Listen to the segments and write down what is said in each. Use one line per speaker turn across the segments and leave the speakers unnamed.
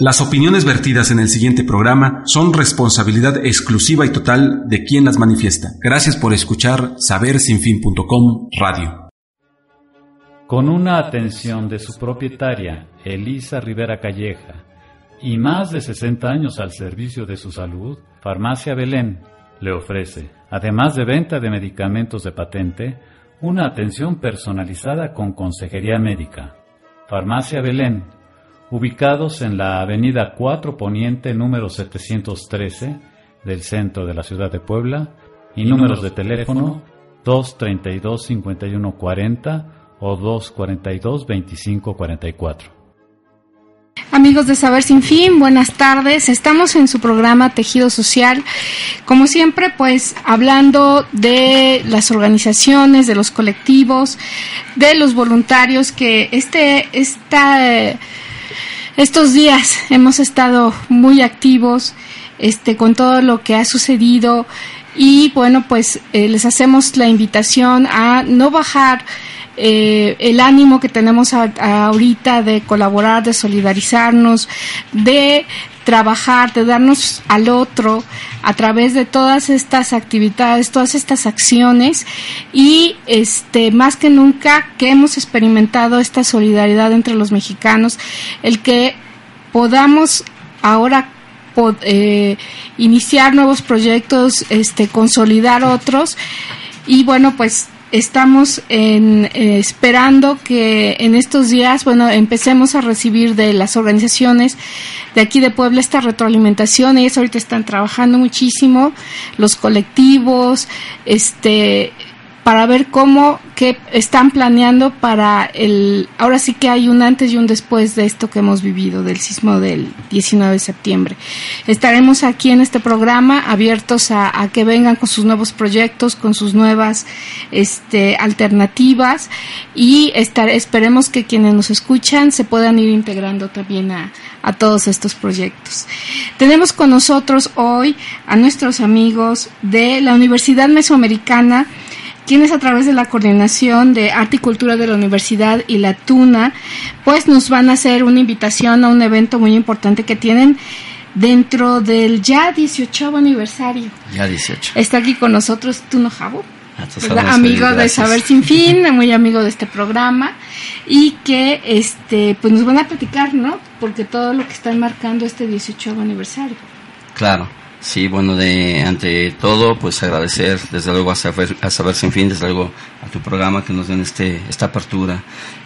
Las opiniones vertidas en el siguiente programa son responsabilidad exclusiva y total de quien las manifiesta. Gracias por escuchar sabersinfin.com Radio.
Con una atención de su propietaria, Elisa Rivera Calleja, y más de 60 años al servicio de su salud, Farmacia Belén le ofrece, además de venta de medicamentos de patente, una atención personalizada con consejería médica. Farmacia Belén ubicados en la avenida 4 Poniente número 713 del centro de la ciudad de Puebla y números de teléfono 232 5140 o 242 2544.
Amigos de Saber Sin Fin, buenas tardes. Estamos en su programa Tejido Social. Como siempre, pues hablando de las organizaciones, de los colectivos, de los voluntarios que este, esta estos días hemos estado muy activos este, con todo lo que ha sucedido y bueno, pues eh, les hacemos la invitación a no bajar eh, el ánimo que tenemos ahorita de colaborar, de solidarizarnos, de trabajar, de darnos al otro a través de todas estas actividades, todas estas acciones y este más que nunca que hemos experimentado esta solidaridad entre los mexicanos, el que podamos ahora eh, iniciar nuevos proyectos, este consolidar otros y bueno pues estamos en, eh, esperando que en estos días, bueno, empecemos a recibir de las organizaciones de aquí de Puebla esta retroalimentación. Ellos ahorita están trabajando muchísimo, los colectivos, este, para ver cómo están planeando para el ahora sí que hay un antes y un después de esto que hemos vivido del sismo del 19 de septiembre. Estaremos aquí en este programa abiertos a, que vengan con sus nuevos proyectos, con sus nuevas este, alternativas y estar, esperemos que quienes nos escuchan se puedan ir integrando también a, a todos estos proyectos. Tenemos con nosotros hoy a nuestros amigos de la Universidad Mesoamericana quienes a través de la coordinación de arte y cultura de la universidad y la Tuna, pues nos van a hacer una invitación a un evento muy importante que tienen dentro del ya 18 aniversario.
Ya 18.
Está aquí con nosotros Tuno Jabo, amigo de Saber Sin Fin, muy amigo de este programa y que este pues nos van a platicar, ¿no? Porque todo lo que están marcando este 18 aniversario.
Claro. Sí, bueno, de ante todo, pues agradecer desde luego a Saber, a saber Sin Fin, desde luego a tu programa que nos den este, esta apertura.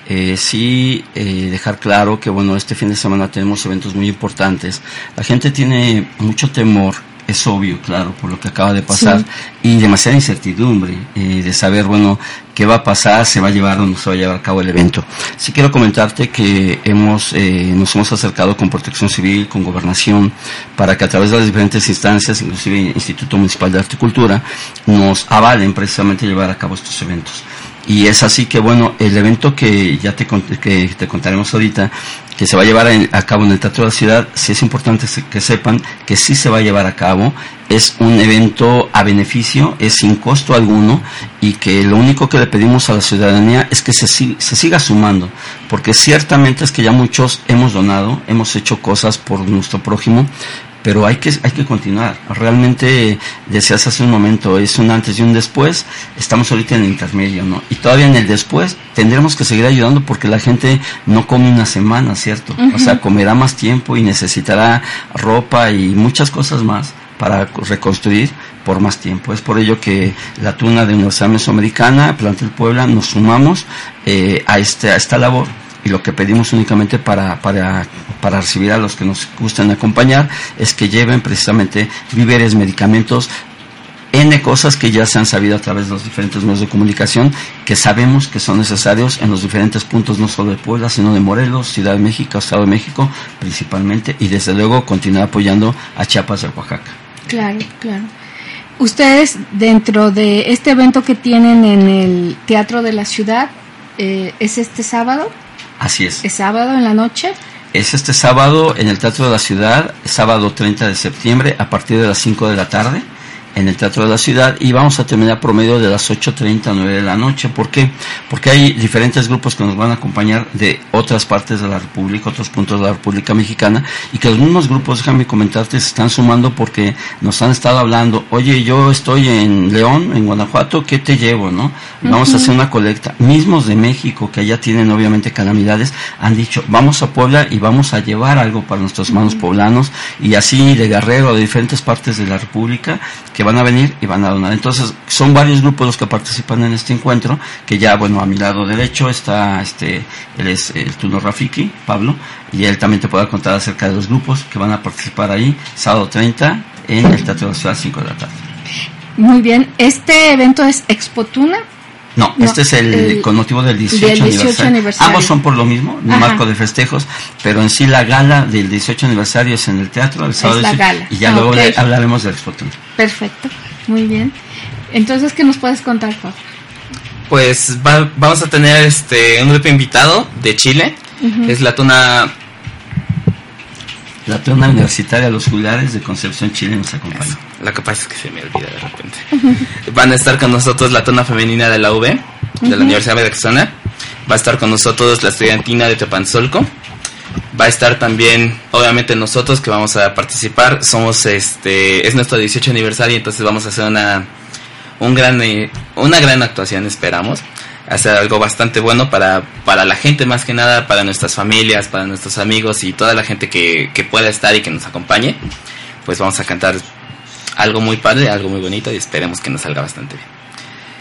Eh, sí, eh, dejar claro que bueno, este fin de semana tenemos eventos muy importantes. La gente tiene mucho temor es obvio, claro, por lo que acaba de pasar, y demasiada incertidumbre eh, de saber, bueno, qué va a pasar, se va a llevar o no se va a llevar a cabo el evento. Sí quiero comentarte que hemos, eh, nos hemos acercado con Protección Civil, con Gobernación, para que a través de las diferentes instancias, inclusive Instituto Municipal de Articultura, nos avalen precisamente llevar a cabo estos eventos. Y es así que, bueno, el evento que ya te, que te contaremos ahorita, que se va a llevar a cabo en el Teatro de la Ciudad, sí es importante que sepan que sí se va a llevar a cabo. Es un evento a beneficio, es sin costo alguno y que lo único que le pedimos a la ciudadanía es que se, se siga sumando, porque ciertamente es que ya muchos hemos donado, hemos hecho cosas por nuestro prójimo, pero hay que, hay que continuar. Realmente, decías hace un momento, es un antes y un después, estamos ahorita en el intermedio, ¿no? Y todavía en el después tendremos que seguir ayudando porque la gente no come una semana, ¿cierto? O sea, comerá más tiempo y necesitará ropa y muchas cosas más para reconstruir por más tiempo. Es por ello que la Tuna de Universidad Mesoamericana, Plantel Puebla, nos sumamos eh, a, este, a esta labor y lo que pedimos únicamente para, para, para recibir a los que nos gusten acompañar es que lleven precisamente víveres, medicamentos, N cosas que ya se han sabido a través de los diferentes medios de comunicación, que sabemos que son necesarios en los diferentes puntos, no solo de Puebla, sino de Morelos, Ciudad de México, Estado de México principalmente, y desde luego continuar apoyando a Chiapas de Oaxaca.
Claro, claro. Ustedes, dentro de este evento que tienen en el Teatro de la Ciudad, eh, ¿es este sábado?
Así es.
¿Es sábado en la noche?
Es este sábado en el Teatro de la Ciudad, sábado 30 de septiembre, a partir de las 5 de la tarde. En el Teatro de la Ciudad y vamos a terminar promedio de las 8.30 a 9 de la noche. ¿Por qué? Porque hay diferentes grupos que nos van a acompañar de otras partes de la República, otros puntos de la República Mexicana y que los mismos grupos, déjame comentarte, se están sumando porque nos han estado hablando, oye, yo estoy en León, en Guanajuato, ¿qué te llevo? no Vamos a hacer una colecta. Mismos de México, que allá tienen obviamente calamidades, han dicho, vamos a Puebla y vamos a llevar algo para nuestros hermanos poblanos y así de Guerrero, de diferentes partes de la República, que van a venir y van a donar. Entonces, son varios grupos los que participan en este encuentro, que ya, bueno, a mi lado derecho está este, él es el Tuno Rafiki, Pablo, y él también te puede contar acerca de los grupos que van a participar ahí, sábado 30 en el Teatro de la Ciudad, 5 de la tarde.
Muy bien, ¿este evento es Expotuna?
No, este es el, con motivo del 18, aniversario. Ambos son por lo mismo, un marco de festejos, pero en sí la gala del 18 aniversario es en el teatro el sábado.
Es la gala.
Y ya ah, luego hablaremos del Expotuna.
Perfecto, muy bien. Entonces, ¿qué nos puedes contar, Pablo?
Pues vamos a tener este un grupo invitado de Chile, es la tuna
la tuna universitaria Los Julares de Concepción, Chile nos acompaña.
Lo que pasa es que se me olvida de repente. Van a estar con nosotros la tuna femenina de la UB, de la Universidad de Arizona. Va a estar con nosotros la estudiantina de Tepanzolco. Va a estar también, obviamente, nosotros que vamos a participar. Somos, este, es nuestro 18 aniversario, entonces vamos a hacer una, un gran, eh, una gran actuación, esperamos hacer algo bastante bueno para, para la gente más que nada, para nuestras familias, para nuestros amigos y toda la gente que, que pueda estar y que nos acompañe. Pues vamos a cantar algo muy padre, algo muy bonito y esperemos que nos salga bastante bien.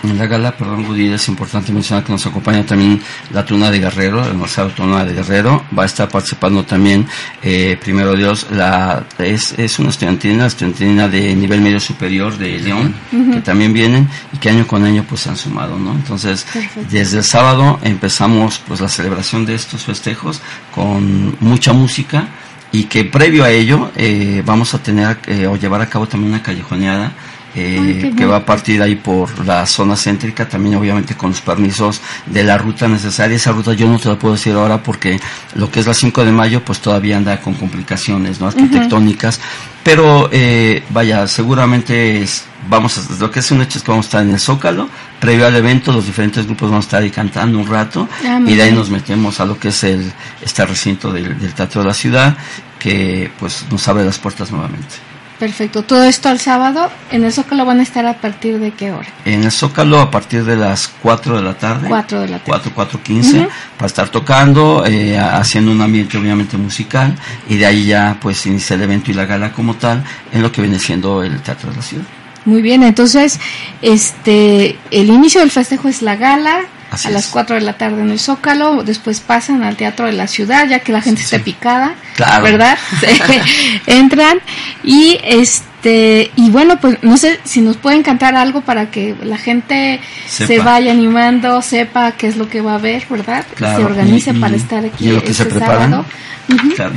En la gala, perdón, Woody, es importante mencionar que nos acompaña también la Tuna de Guerrero, el Marcelo Tuna de Guerrero. Va a estar participando también, eh, primero Dios, la, es, es una estudiantina, estudiantina de nivel medio superior de León, que también vienen y que año con año pues se han sumado, ¿no? Entonces, desde el sábado empezamos pues la celebración de estos festejos con mucha música y que previo a ello eh, vamos a tener eh, o llevar a cabo también una callejoneada eh, que va a partir ahí por la zona céntrica, también obviamente con los permisos de la ruta necesaria. Esa ruta yo no te la puedo decir ahora porque lo que es la 5 de mayo pues todavía anda con complicaciones ¿no? arquitectónicas, pero eh, vaya, seguramente vamos a, lo que es un hecho es que vamos a estar en el Zócalo, previo al evento los diferentes grupos van a estar ahí cantando un rato ah, y de ahí nos metemos a lo que es el este recinto del, del Teatro de la Ciudad que pues nos abre las puertas nuevamente.
Perfecto. Todo esto al sábado. ¿En el Zócalo van a estar a partir de qué hora?
En el Zócalo a partir de las 4 de la tarde.
4 de la tarde.
4, 4.15 para estar tocando, eh, haciendo un ambiente obviamente musical y de ahí ya pues inicia el evento y la gala como tal en lo que viene siendo el Teatro de la Ciudad.
Muy bien, entonces este el inicio del festejo es la gala, a las 4 de la tarde en el Zócalo, después pasan al Teatro de la Ciudad, ya que la gente esté picada, ¿verdad? Entran y este y bueno, pues no sé si nos pueden cantar algo para que la gente se vaya animando, sepa qué es lo que va a ver, ¿verdad? se organice para estar aquí
y lo que se este preparan.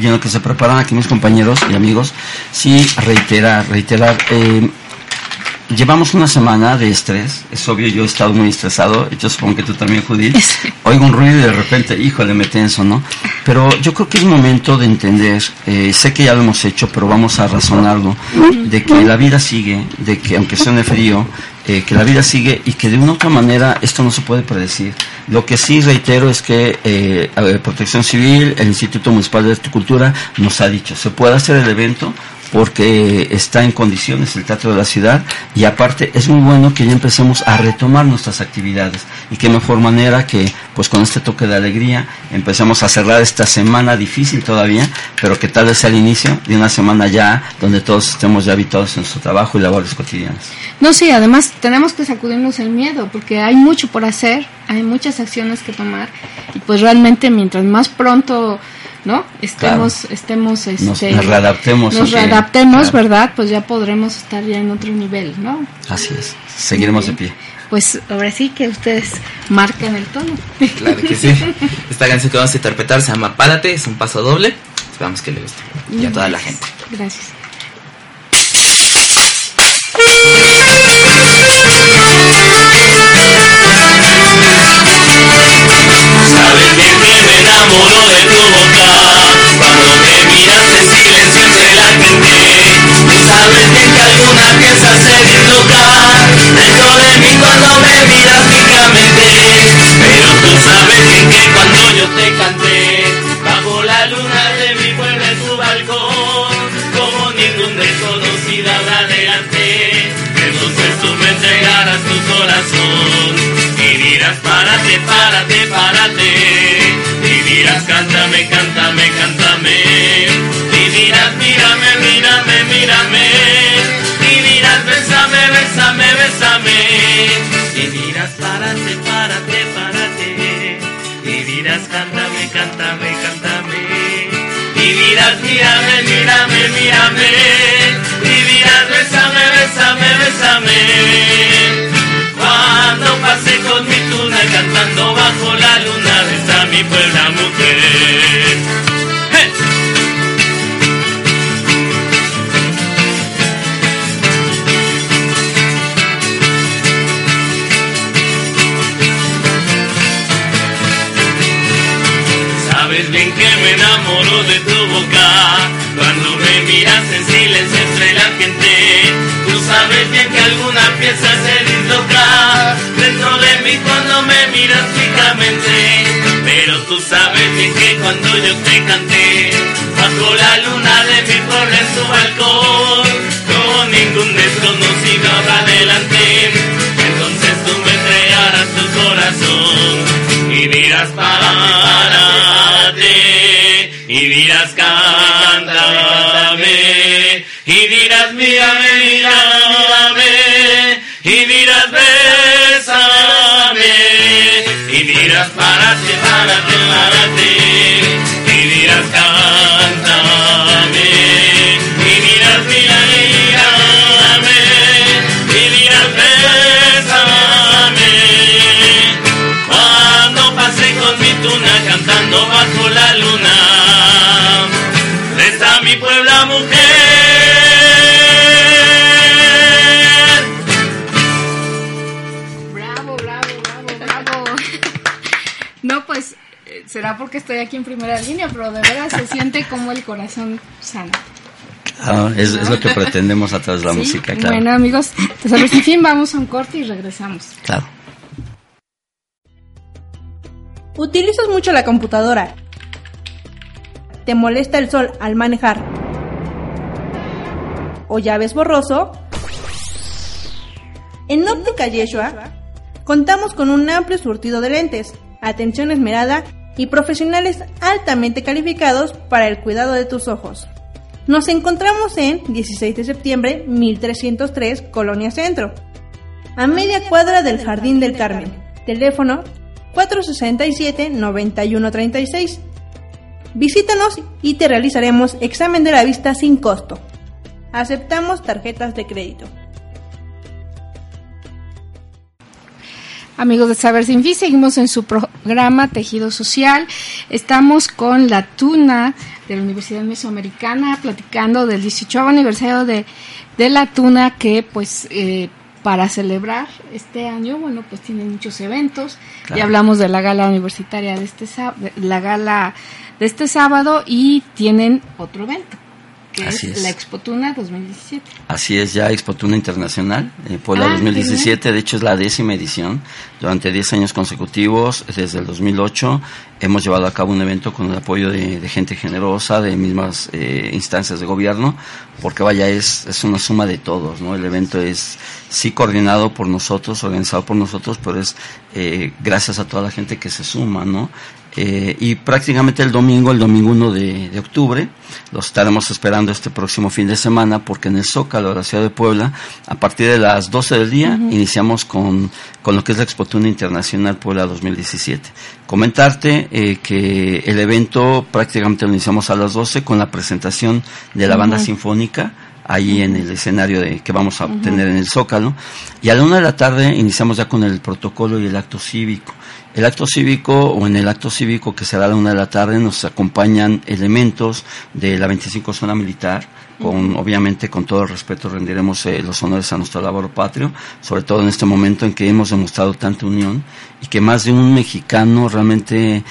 y en lo que se preparan aquí mis compañeros y amigos, sí reiterar, reiterar eh, Llevamos una semana de estrés, es obvio, yo he estado muy estresado, yo supongo que tú también, Judith. Oigo un ruido y de repente, híjole, me tenso, ¿no? Pero yo creo que es momento de entender, eh, sé que ya lo hemos hecho, pero vamos a razonarlo, de que la vida sigue, de que aunque suene frío, eh, que la vida sigue y que de una u otra manera esto no se puede predecir. Lo que sí reitero es que eh, Protección Civil, el Instituto Municipal de Horticultura nos ha dicho, se puede hacer el evento, porque está en condiciones el Teatro de la Ciudad y aparte es muy bueno que ya empecemos a retomar nuestras actividades y qué mejor manera que pues con este toque de alegría empecemos a cerrar esta semana difícil todavía, pero que tal vez sea el inicio de una semana ya donde todos estemos ya habituados en nuestro trabajo y labores cotidianas.
No, sí, además tenemos que sacudirnos el miedo porque hay mucho por hacer, hay muchas acciones que tomar y pues realmente mientras más pronto ¿no? Estemos, estemos, este,
nos, readaptemos.
Nos readaptemos, ¿verdad? Pues ya podremos estar ya en otro nivel, ¿no?
Así es, seguiremos de pie.
Pues ahora sí que ustedes marquen el tono.
Claro que sí. Esta canción que vamos a interpretar se llama Párate, es un paso doble. Esperamos que le guste. Y a toda la gente.
Gracias.
que cuando yo te canté, bajo la luna de mi pueblo en su balcón, como ningún desconocido habrá delante, entonces tú me entregarás tu corazón y dirás párate, párate, párate, y dirás cántame, cántame, cántame, y dirás mírame, mírame, mírame, y dirás besame, besame, besame, y dirás párate, párate, párate. Cántame, cántame, cántame. Y dirás, mírame, mírame, mírame. Y dirás, bésame, bésame, bésame. Cuando pase con mi tuna cantando bajo la luna, besa mi puebla mujer. Alguna pieza se disloca. Dentro de mí cuando me miras fijamente. Pero tú sabes bien que cuando yo te canté Bajo la luna de mi pueblo en su balcón Con ningún desconocido adelante. Entonces tú me entregarás tu corazón y dirás párate y dirás cántame y dirás mírame dirás párate, párate, párate y dirás cántame y dirás mírame y dirás bésame cuando pase con mi tuna cantando bajo
será porque estoy aquí en primera línea, pero de verdad se siente como el corazón sana.
Ah, es, es lo que pretendemos a través de la
¿Sí?
música, claro.
Bueno, amigos, pues a ver si fin vamos a un corte y regresamos.
Claro.
¿Utilizas mucho la computadora? ¿Te molesta el sol al manejar? ¿O ya ves borroso? En Óptica Yeshua contamos con un amplio surtido de lentes, atención esmerada y profesionales altamente calificados para el cuidado de tus ojos. Nos encontramos en 16 de septiembre 1303 Colonia Centro, a media cuadra del Jardín del Carmen. Teléfono 467-9136. Visítanos y te realizaremos examen de la vista sin costo. Aceptamos tarjetas de crédito.
Amigos de Saber Sin Fin, seguimos en su programa Tejido Social. Estamos con la Tuna de la Universidad Mesoamericana platicando del 18 aniversario de, de la Tuna que pues eh, para celebrar este año, bueno, pues tienen muchos eventos.
Claro.
Ya hablamos de la gala universitaria de este de la gala de este sábado y tienen otro evento, que
Así
es,
es.
la Expo Tuna 2017.
Así es, ya Expo Tuna Internacional, eh, Puebla
Ah,
2017, de hecho es la décima edición. Durante 10 años consecutivos, desde el 2008, hemos llevado a cabo un evento con el apoyo de, de gente generosa, de mismas eh, instancias de gobierno, porque vaya, es, es una suma de todos, ¿no? El evento es sí coordinado por nosotros, organizado por nosotros, pero es eh, gracias a toda la gente que se suma, ¿no? Eh, y prácticamente el domingo, el domingo 1 de, de octubre, los estaremos esperando este próximo fin de semana porque en el Zócalo de la ciudad de Puebla, a partir de las 12 del día, iniciamos con, con lo que es la Expotuna Internacional Puebla 2017. Comentarte eh, que el evento prácticamente lo iniciamos a las 12 con la presentación de la banda sinfónica ahí en el escenario de, que vamos a tener en el Zócalo. Y a la una de la tarde iniciamos ya con el protocolo y el acto cívico. El acto cívico o en el acto cívico que será a la una de la tarde nos acompañan elementos de la 25 zona militar, con obviamente con todo el respeto rendiremos eh, los honores a nuestro labor patrio, sobre todo en este momento en que hemos demostrado tanta unión y que más de un mexicano realmente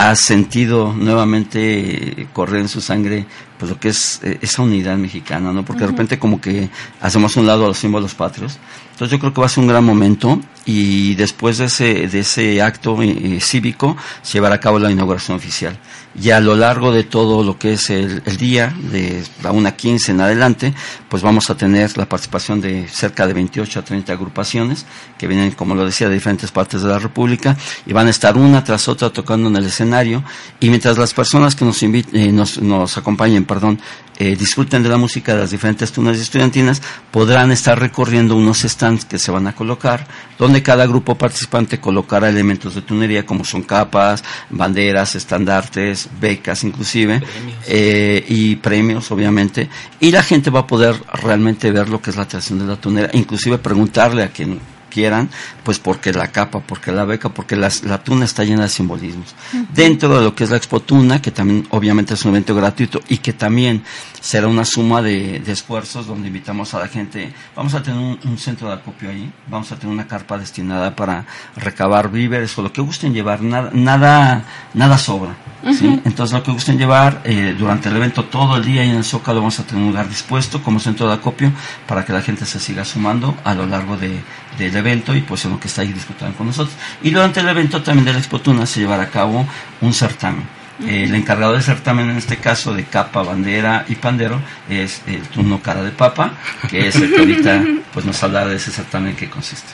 ha sentido nuevamente correr en su sangre pues lo que es eh, esa unidad mexicana, ¿no? Porque de repente como que hacemos un lado a los símbolos patrios. Entonces yo creo que va a ser un gran momento y después de ese, de ese acto eh, cívico se llevará a cabo la inauguración oficial. Y a lo largo de todo lo que es el, día, de la 1.15 en adelante, pues vamos a tener la participación de cerca de 28 a 30 agrupaciones que vienen, como lo decía, de diferentes partes de la República y van a estar una tras otra tocando en el escenario. Y mientras las personas que nos, eh, nos, nos acompañen, perdón, eh, disfruten de la música de las diferentes tunas estudiantinas, podrán estar recorriendo unos stands que se van a colocar, donde cada grupo participante colocará elementos de tunería como son capas, banderas, estandartes, becas inclusive, eh, y premios obviamente, y la gente va a poder realmente ver lo que es la tradición de la tunera, inclusive preguntarle a quien quieran, pues porque la capa, porque la beca, porque la tuna está llena de simbolismos. Dentro de lo que es la Expo Tuna, que también obviamente es un evento gratuito y que también será una suma de, esfuerzos donde invitamos a la gente, vamos a tener un, centro de acopio ahí, vamos a tener una carpa destinada para recabar víveres o lo que gusten llevar, nada, nada, nada sobra. Entonces lo que gusten llevar eh, durante el evento todo el día y en el Zócalo vamos a tener un lugar dispuesto como centro de acopio para que la gente se siga sumando a lo largo de, del evento y pues en lo que está ahí disfrutando con nosotros. Y durante el evento también de la Expotuna se llevará a cabo un certamen. el encargado del certamen, en este caso de capa, bandera y pandero, es el turno cara de papa, que es el que ahorita pues, nos hablará de ese certamen que consiste.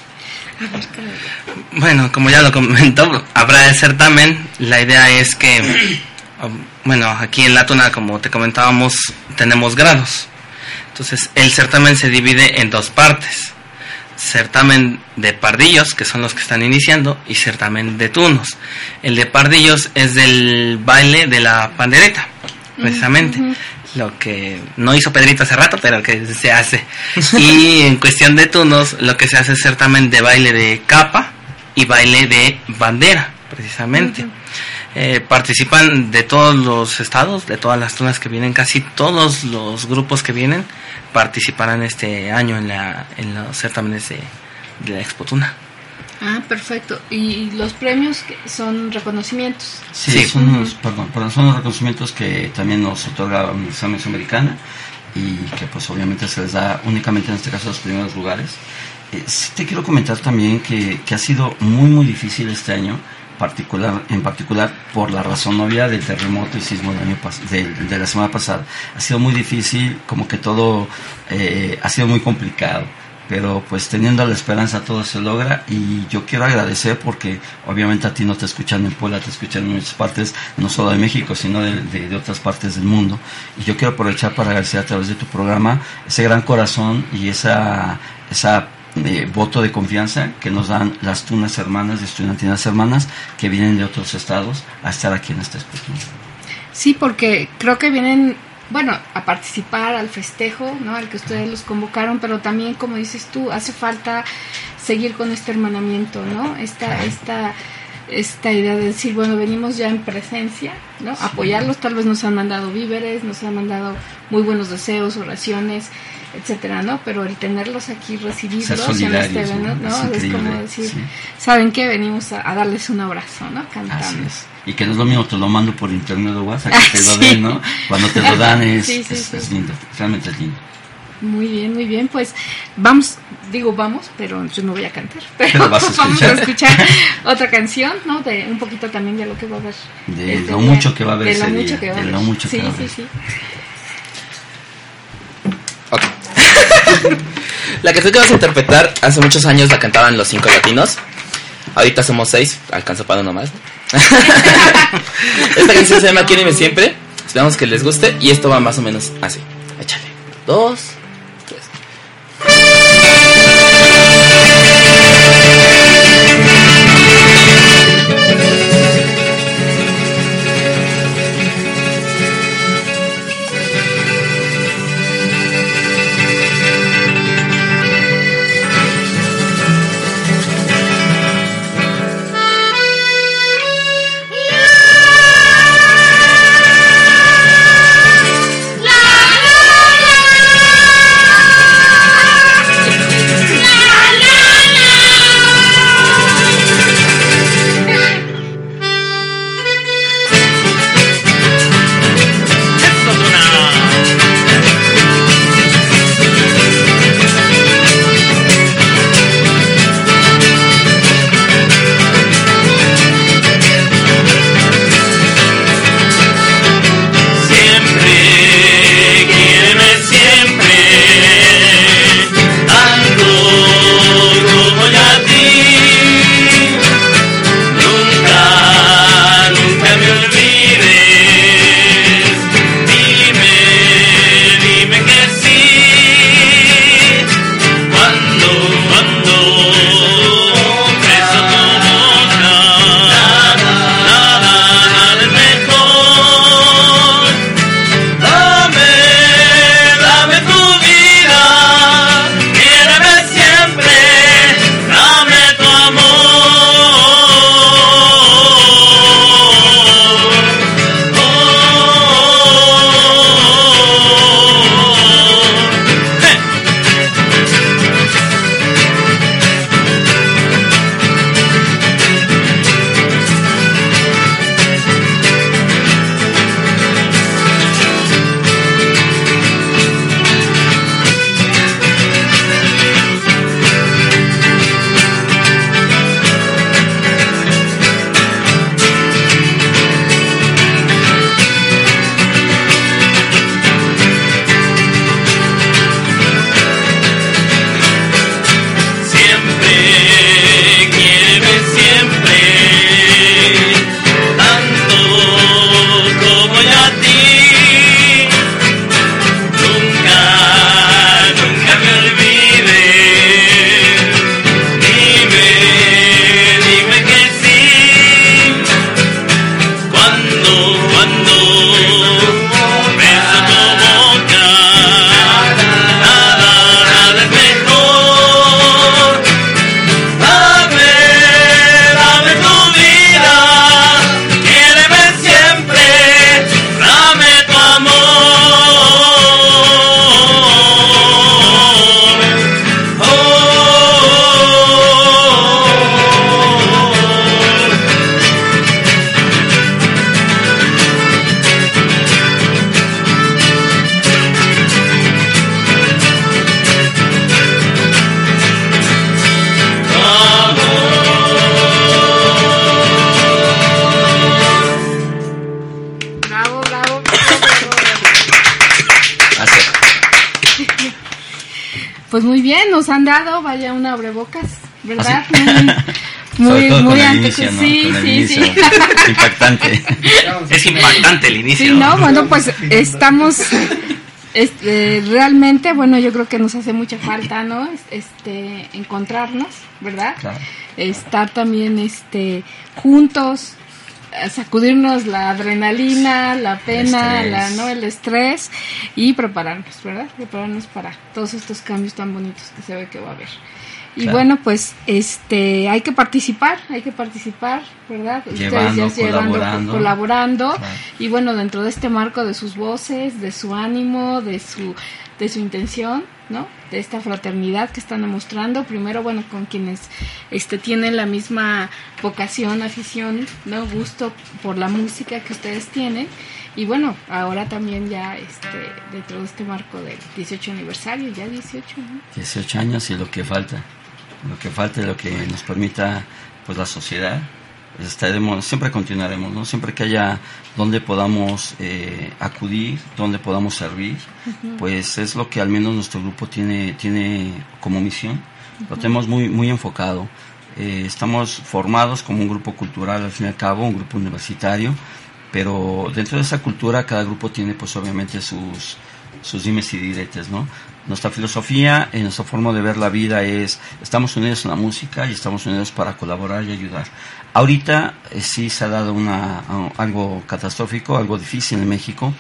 Bueno, como ya lo comentó, habrá el certamen. La idea es que, bueno, aquí en la tuna, como te comentábamos, tenemos grados. Entonces, el certamen se divide en dos partes certamen de pardillos, que son los que están iniciando, y certamen de tunos. El de pardillos es del baile de la pandereta, precisamente. Lo que no hizo Pedrito hace rato, pero que se hace. y en cuestión de tunos, lo que se hace es certamen de baile de capa y baile de bandera, precisamente. Eh, participan de todos los estados, de todas las tunas que vienen, casi todos los grupos que vienen participarán este año en, la, en los certámenes de, la Expo Tuna.
Ah, perfecto. ¿Y los premios son reconocimientos?
Sí, Son, unos, perdón, son los reconocimientos que también nos otorga la Universidad Mesoamericana y que pues obviamente se les da únicamente en este caso a los primeros lugares. Eh, sí te quiero comentar también que, que ha sido muy muy difícil este año particular, en particular por la razón obvia del terremoto y sismo del año de, de, la semana pasada. Ha sido muy difícil, como que todo eh, ha sido muy complicado, pero pues teniendo la esperanza todo se logra y yo quiero agradecer porque obviamente a ti no te escuchan en Puebla, te escuchan en muchas partes, no solo de México, sino de, de otras partes del mundo. Y yo quiero aprovechar para agradecer a través de tu programa ese gran corazón y esa, esa voto de confianza que nos dan las tunas hermanas y estudiantinas hermanas que vienen de otros estados a estar aquí en esta exposición.
Sí, porque creo que vienen, bueno, a participar al festejo, ¿no? Al que ustedes los convocaron, pero también, como dices tú, hace falta seguir con este hermanamiento, ¿no? Esta, esta, esta idea de decir, bueno, venimos ya en presencia, ¿no? Apoyarlos, tal vez nos han mandado víveres, nos han mandado muy buenos deseos, oraciones, etcétera, ¿no? Pero el tenerlos aquí, recibirlos en este evento, ¿no? Es, como decir, ¿saben qué? Venimos a, darles un abrazo, ¿no? Cantando.
Y que no es lo mismo, te lo mando por internet o WhatsApp, que te lo den, ¿no? Cuando te lo dan es, es, lindo, realmente es lindo.
Muy bien, muy bien. Pues vamos, digo vamos, pero yo no voy a cantar.
Pero, vas a
vamos a escuchar otra canción, ¿no? De un poquito también de lo que va a haber.
De este lo mucho que va a haber. De lo mucho que va a haber. De lo mucho
que
va a haber. Sí, sí, sí.
la que que vas a interpretar, hace muchos años la cantaban los cinco latinos. Ahorita somos seis, alcanza para uno más. Esta canción se llama Quiéreme Siempre. Esperamos que les guste y esto va más o menos así. Échale. Dos,
Gracias.
Dado, vaya, una abrebocas, ¿verdad?
¿Ah,
Muy,
Sobre
muy,
todo
muy
con el
antes.
inicio, ¿no?
Sí, sí, sí.
Impactante.
Es impactante el inicio.
Sí, no, bueno, pues estamos este, realmente, bueno, yo creo que nos hace mucha falta, ¿no? Este, encontrarnos, ¿verdad?
Claro.
Estar también, este, juntos, sacudirnos la adrenalina, la pena, la, ¿no? El estrés y prepararnos, ¿verdad? Prepararnos para todos estos cambios tan bonitos que se ve que va a haber. Y
Claro.
bueno, pues este hay que participar, hay que participar, ¿verdad?
Llevando, colaborando.
colaborando
Claro.
y bueno, dentro de este marco de sus voces, de su ánimo, de su de su intención, ¿no? De esta fraternidad que están demostrando, primero bueno, con quienes este tienen la misma vocación, afición, ¿no? gusto por la música que ustedes tienen y bueno, ahora también ya este dentro de este marco del 18 aniversario, ya 18, ¿no?
18 años y lo que falta. Lo que falta y lo que nos permita pues la sociedad. Estaremos, siempre continuaremos, ¿no? Siempre que haya donde podamos eh, acudir, donde podamos servir, pues es lo que al menos nuestro grupo tiene, tiene como misión. Lo tenemos muy, muy enfocado. Eh, estamos formados como un grupo cultural, al fin y al cabo, un grupo universitario, pero dentro de esa cultura cada grupo tiene pues obviamente sus, sus dimes y diretes, ¿no? Nuestra filosofía, y nuestra forma de ver la vida es, estamos unidos en la música y estamos unidos para colaborar y ayudar. Ahorita eh, sí se ha dado una, algo catastrófico, algo difícil en México,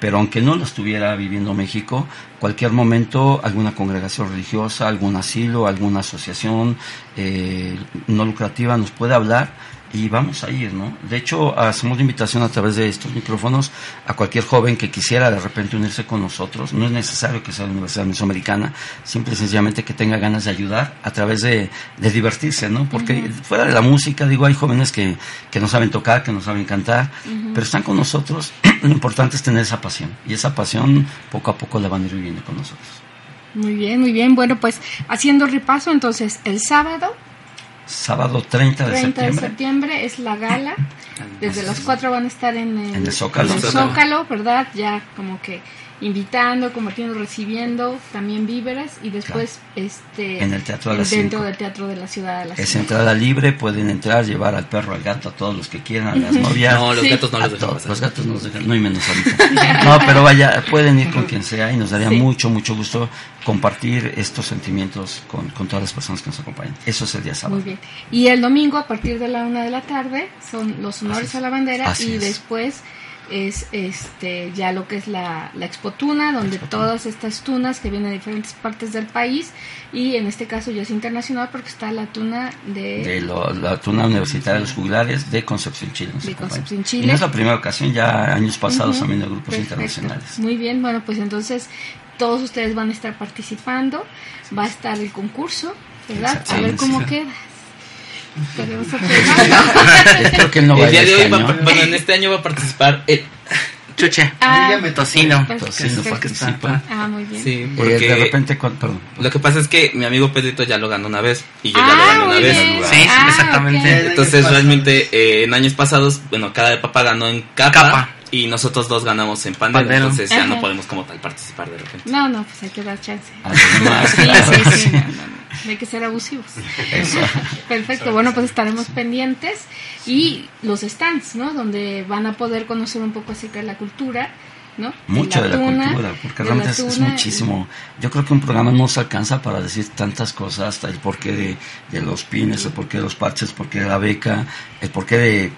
pero aunque no lo estuviera viviendo México, cualquier momento alguna congregación religiosa, algún asilo, alguna asociación eh, no lucrativa nos puede hablar y vamos a ir, ¿no? De hecho, hacemos la invitación a través de estos micrófonos a cualquier joven que quisiera de repente unirse con nosotros. No es necesario que sea la Universidad Mesoamericana, simple y sencillamente que tenga ganas de ayudar a través de, de divertirse, ¿no? Porque fuera de la música, digo, hay jóvenes que, que no saben tocar, que no saben cantar, pero están con nosotros. Lo importante es tener esa pasión y esa pasión poco a poco la van a ir viviendo con nosotros.
Muy bien, muy bien. Bueno, pues haciendo repaso, entonces el sábado
Sábado 30 de
30 de
septiembre.
septiembre es la gala. Desde las 4 van a estar en el,
En el Zócalo.
en el Zócalo, ¿verdad? Ya como que invitando, compartiendo, recibiendo también víveres y después este
En el Teatro de las
dentro
Cinco.
del Teatro de la Ciudad de la
Es
Cinco.
entrada libre, pueden entrar, llevar al perro, al gato, a todos los que quieran, a las novias.
No, los
Sí.
gatos no
a
los
todos.
pasar.
Los gatos nos dejan, no y menos ahorita. No, pero vaya, pueden ir con quien sea y nos daría
Sí.
mucho, mucho gusto compartir estos sentimientos con, con todas las personas que nos acompañan. Eso es el día sábado.
Muy bien. Y el domingo a partir de la una de la tarde son los honores a la bandera
Así
y
es.
después es este ya lo que es la, la Expo Tuna, donde todas estas tunas que vienen de diferentes partes del país y en este caso ya es internacional porque está la tuna de,
De lo- la tuna universitaria de los juglares de Concepción, Chile.
De. Concepción, Chile.
Y no es la primera ocasión, ya años pasados
Ujú.
también de grupos
Perfecto.
internacionales.
Muy bien, bueno, pues entonces todos ustedes van a estar participando, va a estar el concurso, ¿verdad? A ver cómo queda.
Espero que él no
el
vaya
día de
este
hoy, va,
año.
a- bueno, en este año va a participar el Chuche,
Ah,
Tocino.
Tocino
perfecto.
participa.
Ah, muy bien.
Sí,
Eh,
porque
de repente, perdón,
lo que pasa es que mi amigo Pedrito ya lo ganó una vez y yo ya
Ah,
lo gané una
muy
vez.
bien.
Sí,
Ah,
exactamente.
ok.
Entonces realmente eh, en años pasados, bueno, cada papá ganó en capa,
Capa.
Y nosotros dos ganamos en pandero,
Pandero.
entonces ya
Ajá.
no podemos como tal participar de repente.
No, no, pues hay que dar chance.
a los demás,
Sí,
claro.
sí, sí, no, no, no. No hay que ser abusivos.
Eso.
Perfecto, bueno, pues estaremos pendientes y los stands, ¿no? Donde van a poder conocer un poco acerca de la cultura, ¿no?
Mucho de la,
tuna,
cultura, porque realmente es, es
tuna y-
muchísimo. Yo creo que un programa no se alcanza para decir tantas cosas, hasta el porqué de, de los pines, el porqué de los parches, el porqué de la beca, el porqué de...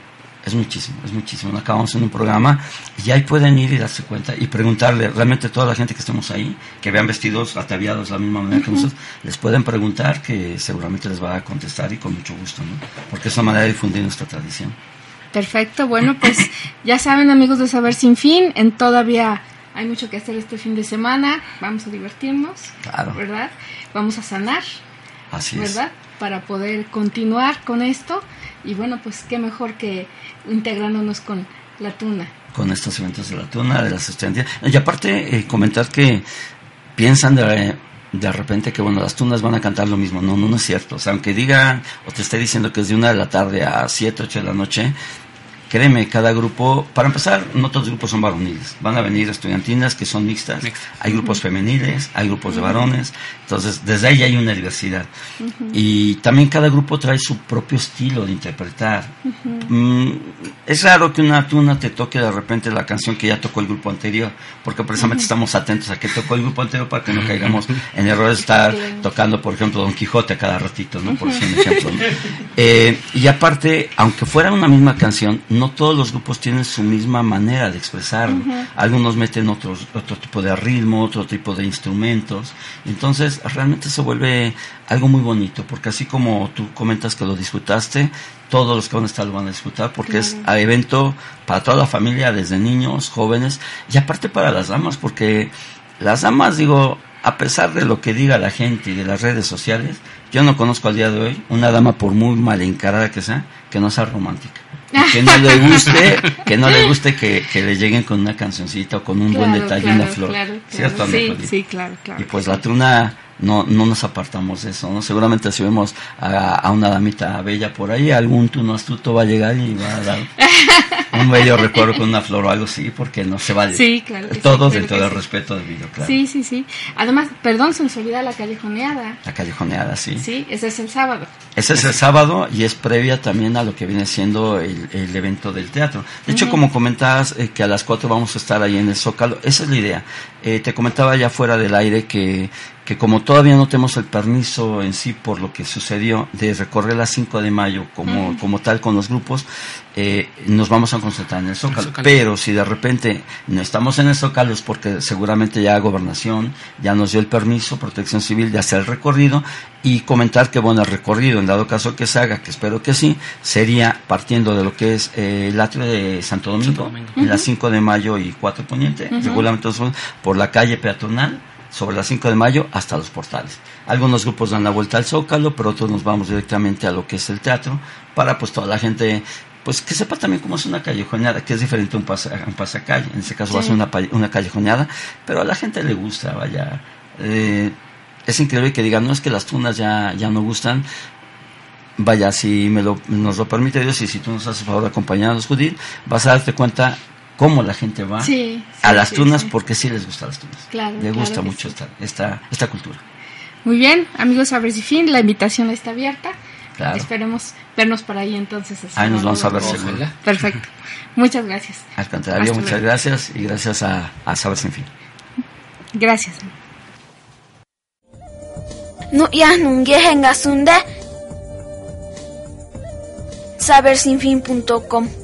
Es muchísimo, es muchísimo. Acabamos en un programa y ahí pueden ir y darse cuenta y preguntarle, realmente toda la gente que estemos ahí, que vean vestidos ataviados de la misma manera que nosotros, les pueden preguntar que seguramente les va a contestar y con mucho gusto, ¿no? Porque es una manera de difundir nuestra tradición.
Perfecto, bueno, pues ya saben amigos de Saber Sin Fin, en todavía hay mucho que hacer este fin de semana, vamos a divertirnos,
Claro.
¿verdad? Vamos a sanar,
Así es.
¿verdad? Para poder continuar con esto y bueno, pues qué mejor que integrándonos con la tuna.
con estos eventos de la tuna, de las estudiantías. Y aparte, eh, comentar que piensan de, de repente que, bueno, las tunas van a cantar lo mismo. No, no, no es cierto. O sea, aunque digan o te esté diciendo que es de una de la tarde a siete, ocho de la noche, créeme, cada grupo, para empezar, no todos los grupos son varoniles, van a venir estudiantinas que son mixtas, hay grupos femeniles, hay grupos de varones, entonces desde ahí hay una diversidad. Y también cada grupo trae su propio estilo de interpretar. Mm, es raro que una tuna te toque de repente la canción que ya tocó el grupo anterior, porque precisamente estamos atentos a que tocó el grupo anterior para que no caigamos en error de estar tocando, por ejemplo, Don Quijote a cada ratito, ¿no? Por ejemplo. Eh, y aparte, aunque fuera una misma canción, no todos los grupos tienen su misma manera de expresarlo. Algunos meten otros, otro tipo de ritmo, otro tipo de instrumentos. Entonces, realmente se vuelve algo muy bonito, porque así como tú comentas que lo disfrutaste, todos los que van a estar lo van a disfrutar, porque es evento para toda la familia, desde niños, jóvenes, y aparte para las damas, porque las damas, digo, a pesar de lo que diga la gente y de las redes sociales, yo no conozco al día de hoy una dama, por muy mal encarada que sea, que no sea romántica. que no le guste, que no le guste que, le lleguen con una cancioncita o con un buen detalle, una flor. ¿Cierto?
Sí, sí, claro, claro.
Y pues la truna no, no nos apartamos de eso, ¿no? Seguramente si vemos a, una damita bella por ahí, algún tuno astuto va a llegar y va a dar un bello recuerdo con una flor o algo así, porque no se vale.
Sí, claro.
Todo dentro del respeto del video, claro.
Sí, sí, sí. Además, perdón, se nos olvida la callejoneada.
La callejoneada, sí.
Sí, ese es el sábado.
Ese es el sábado y es previa también a lo que viene siendo el, el evento del teatro. De hecho, como comentabas eh, que a las 4 vamos a estar ahí en el Zócalo, esa es la idea. Eh, te comentaba ya fuera del aire que que como todavía no tenemos el permiso en sí por lo que sucedió de recorrer la 5 de mayo como, como tal con los grupos, eh, nos vamos a concentrar en el Zócalo. Pero si de repente no estamos en el Zócalo es porque seguramente ya Gobernación ya nos dio el permiso, Protección Civil de hacer el recorrido y comentar que bueno, el recorrido, en dado caso que se haga, que espero que sí, sería partiendo de lo que es eh, el atrio de Santo Domingo, en la 5 de mayo y 4 Poniente, uh por la calle peatonal sobre las 5 de mayo hasta los portales. Algunos grupos dan la vuelta al Zócalo, pero otros nos vamos directamente a lo que es el teatro para pues toda la gente pues que sepa también cómo es una callejoneada, que es diferente a un, un pasacalle. En este caso va a ser una, una callejoneada, pero a la gente le gusta, vaya. Eh, es increíble que digan, no es que las tunas ya, ya no gustan. Vaya, si me lo, nos lo permite Dios y si tú nos haces favor de acompañarnos, Judith, vas a darte cuenta cómo la gente va a las tunas porque sí les gusta las tunas.
Claro,
Le gusta mucho esta, esta, esta cultura.
Muy bien, amigos a ver si fin, la invitación está abierta. Esperemos vernos por ahí entonces.
Ahí nos vamos a ver
Perfecto. Muchas gracias.
Al contrario, muchas gracias y gracias a, a Saber Sin Fin.
Gracias.
No, ya Sabersinfin.com